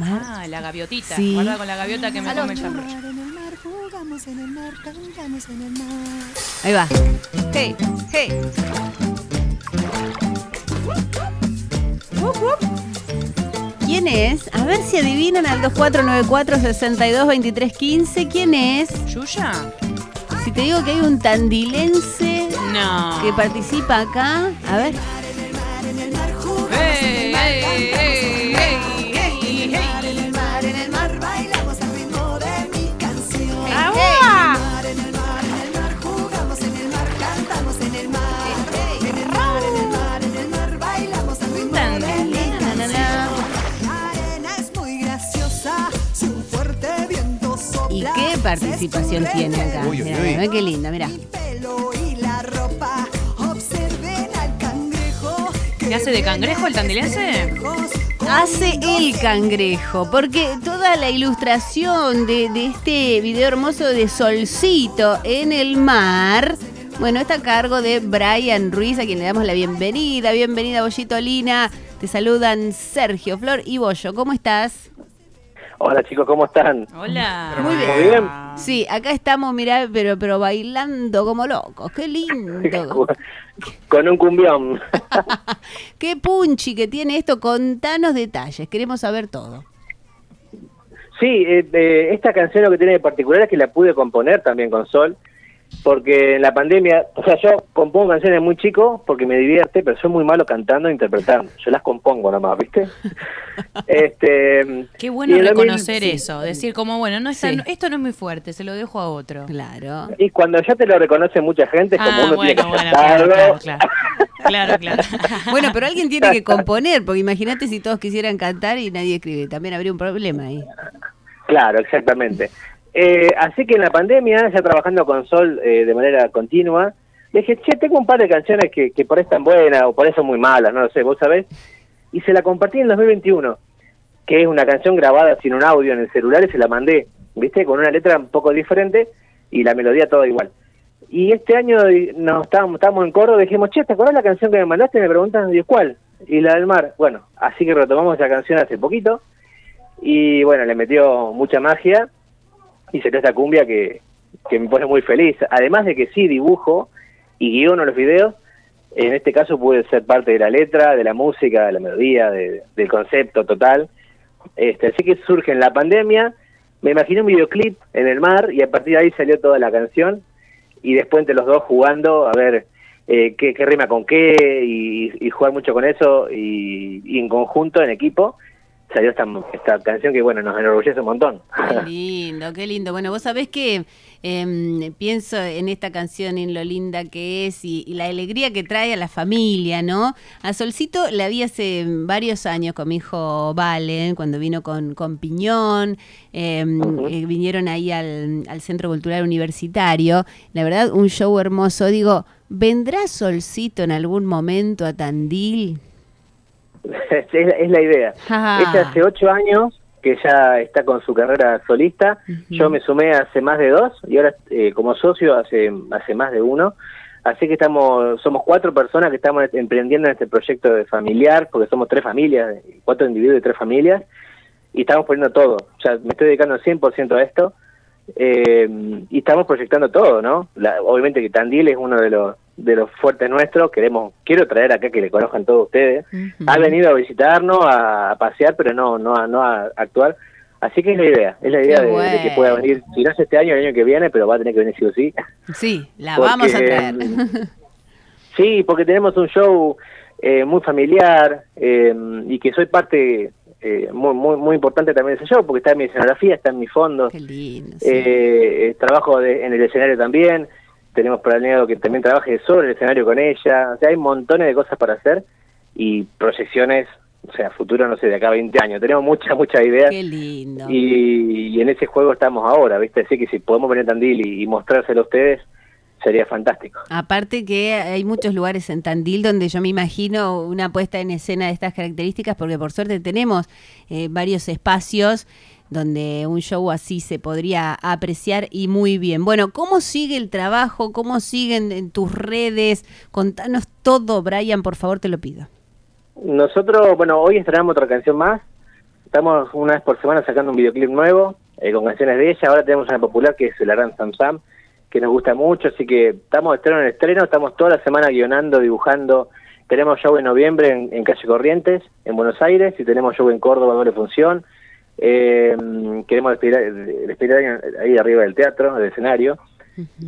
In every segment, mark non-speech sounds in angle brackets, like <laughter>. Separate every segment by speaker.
Speaker 1: Ah, la gaviotita.
Speaker 2: Sí.
Speaker 1: Guarda con la gaviota que me come el chambre.
Speaker 2: Ahí va. Hey, hey. ¿Quién es? A ver si adivinan al 2494 622315 ¿Quién es?
Speaker 1: ¿Yuya?
Speaker 2: Si te digo que hay un tandilense
Speaker 1: No.
Speaker 2: que participa acá, a ver.
Speaker 1: ¡Ey, ey,
Speaker 2: participación tiene acá?
Speaker 3: Uy, uy,
Speaker 2: Mirá,
Speaker 3: uy.
Speaker 2: mirá qué linda, mira.
Speaker 1: ¿Qué hace de cangrejo el tandilense?
Speaker 2: Hace el cangrejo, porque toda la ilustración de, de este video hermoso de Solcito en el mar, bueno, está a cargo de Brian Ruiz, a quien le damos la bienvenida. Bienvenida, Bollito Lina. Te saludan Sergio, Flor y Bollo. ¿Cómo estás?
Speaker 4: Hola chicos, ¿cómo están?
Speaker 1: Hola.
Speaker 2: Muy bien.
Speaker 4: Muy bien.
Speaker 2: Sí, acá estamos, mirá, pero, pero bailando como locos. Qué lindo. <laughs>
Speaker 4: Con un cumbión. <laughs>
Speaker 2: Qué punchi que tiene esto. Contanos detalles. Queremos saber todo.
Speaker 4: Sí, eh, eh, esta canción lo que tiene de particular es que la pude componer también con Sol, porque en la pandemia, o sea, yo compongo canciones muy chico porque me divierte, pero soy muy malo cantando e interpretando. Yo las compongo nomás, ¿viste? <laughs> este,
Speaker 1: Qué bueno
Speaker 4: y en 2000
Speaker 1: reconocer eso. Decir como, bueno, no está,
Speaker 2: Sí.
Speaker 1: esto no es muy fuerte, se lo dejo a otro.
Speaker 2: Claro.
Speaker 4: Y cuando ya te lo reconoce mucha gente, es como
Speaker 1: Ah,
Speaker 4: uno
Speaker 1: bueno,
Speaker 4: tiene que
Speaker 1: bueno, claro,
Speaker 4: cantarlo.
Speaker 1: claro, claro. Claro, claro. <laughs>
Speaker 2: Bueno, pero alguien tiene que <laughs> componer, porque imagínate si todos quisieran cantar y nadie escribe. También habría un problema ahí.
Speaker 4: Claro, exactamente. Eh, así que en la pandemia, ya trabajando con Sol eh, de manera continua, le dije, che, tengo un par de canciones que, por ahí están buenas o por son muy malas, no lo sé, vos sabés. Y se la compartí en 2021, que es una canción grabada sin un audio en el celular y se la mandé, ¿viste? Con una letra un poco diferente y la melodía todo igual. Y este año nos estábamos, estábamos en coro, dijimos, che, ¿te acordás la canción que me mandaste? Y me preguntan, ¿y cuál? Y la del mar. Bueno, así que retomamos esa canción hace poquito y bueno, le metió mucha magia y se esta cumbia que, que me pone muy feliz. Además de que sí dibujo y guiono los videos, en este caso pude ser parte de la letra, de la música, de la melodía, de- del concepto total. Este, así que surge en la pandemia, me imaginé un videoclip en el mar y a partir de ahí salió toda la canción y después entre los dos jugando a ver eh, qué, qué rima con qué y, jugar mucho con eso y en conjunto, en equipo, salió esta, esta canción que bueno, nos enorgullece un montón.
Speaker 2: Qué <laughs> lindo, qué lindo. Bueno, vos sabés que em, pienso en esta canción, en lo linda que es y, y la alegría que trae a la familia, ¿no? A Solcito la vi hace varios años con mi hijo Valen, cuando vino con, con Piñón, em, eh, vinieron ahí al, al Centro Cultural Universitario. La verdad, un show hermoso. Digo, ¿vendrá Solcito en algún momento a Tandil? <laughs>
Speaker 4: es, es la idea.
Speaker 2: Ah.
Speaker 4: Ella hace ocho años que ya está con su carrera solista. Yo me sumé hace más de dos y ahora eh, como socio hace, hace más de uno. Así que estamos, somos cuatro personas que estamos emprendiendo en este proyecto de familiar, porque somos tres familias, cuatro individuos y tres familias, y estamos poniendo todo. O sea, me estoy dedicando 100% a esto, eh, y estamos proyectando todo, ¿no? La- obviamente que Tandil es uno de los de los fuertes nuestros, queremos, quiero traer acá que le conozcan todos ustedes. Ha venido a visitarnos, a, a pasear, pero no, no, a, no a actuar. Así que es la idea, es la idea de, de que pueda venir, si no es este año, el año que viene, pero va a tener que venir sí o sí.
Speaker 2: Sí, la
Speaker 4: Porque,
Speaker 2: vamos a traer. <laughs> <laughs>
Speaker 4: Sí, porque tenemos un show eh, muy familiar eh, y que soy parte eh, muy, muy, muy importante también de ese show, porque está en mi escenografía, está en mi fondo.
Speaker 2: Qué lindo. sí.
Speaker 4: Eh, eh, trabajo de- en el escenario también. Tenemos planeado que también trabaje sobre el escenario con ella. O sea, hay montones de cosas para hacer y proyecciones, o sea, futuro, no sé, de acá a 20 años. Tenemos muchas, muchas ideas.
Speaker 2: Qué lindo.
Speaker 4: Y, y en ese juego estamos ahora, ¿viste? Así que si podemos venir a Tandil y, y mostrárselo a ustedes, sería fantástico.
Speaker 2: Aparte que hay muchos lugares en Tandil donde yo me imagino una puesta en escena de estas características, porque por suerte tenemos eh, varios espacios donde un show así se podría apreciar y muy bien. Bueno, ¿cómo sigue el trabajo? ¿Cómo siguen en tus redes? Contanos todo, Brian, por favor, te lo pido.
Speaker 4: Nosotros, bueno, hoy estrenamos otra canción más. estamos una vez por semana sacando un videoclip nuevo eh, con canciones de ella. Ahora tenemos una popular que es el Aran Sam Sam, que nos gusta mucho, así que estamos de estreno en estreno, estamos toda la semana guionando, dibujando. Tenemos show en noviembre en, en Calle Corrientes, en Buenos Aires, y tenemos show en Córdoba, doble función. Eh, queremos despedir, despedir ahí, arriba del teatro, del escenario.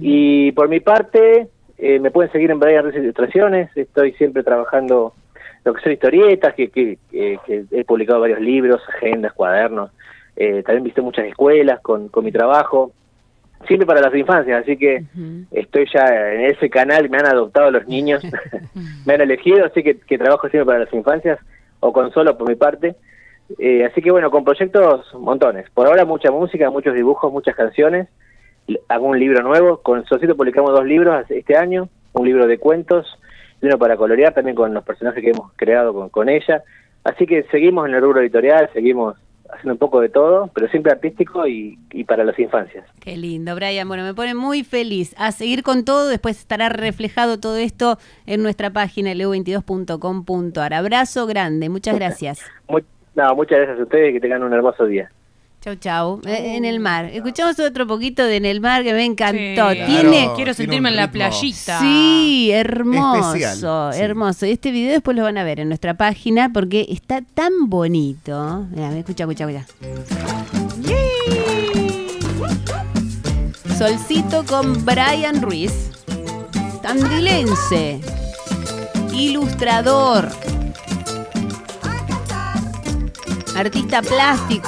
Speaker 4: Y por mi parte, eh, me pueden seguir en Ruiz Ilustraciones, estoy siempre trabajando lo que son historietas, que, que, que- que he publicado varios libros, agendas, cuadernos, eh, también visité muchas escuelas con, con mi trabajo, siempre para las infancias, así que estoy ya en ese canal, me han adoptado los niños, <laughs> <laughs> me han elegido, así que, que trabajo siempre para las infancias, o con solo por mi parte. Eh, así que bueno, con proyectos montones. Por ahora mucha música, muchos dibujos, muchas canciones. Hago un libro nuevo. Con Solcito publicamos dos libros este año. Un libro de cuentos y uno para colorear también con los personajes que hemos creado con, con ella. Así que seguimos en el rubro editorial, seguimos haciendo un poco de todo, pero siempre artístico y, y para las infancias.
Speaker 2: Qué lindo, Brian. Bueno, me pone muy feliz. A seguir con todo, después estará reflejado todo esto en nuestra página leo22.com.ar. Abrazo grande, muchas gracias.
Speaker 4: No, muchas gracias a ustedes y que tengan un hermoso día.
Speaker 2: Chau, chau. Eh, En el mar. Escuchamos otro poquito de En el mar que me encantó.
Speaker 1: Sí.
Speaker 2: Tiene.
Speaker 3: Claro.
Speaker 1: Quiero sentirme en la playita.
Speaker 2: Sí, hermoso,
Speaker 3: Especial, sí.
Speaker 2: hermoso. Este video después lo van a ver en nuestra página porque está tan bonito. Mira, escucha, escucha, escucha. Solcito con Brian Ruiz, tandilense, ilustrador, artista plástico.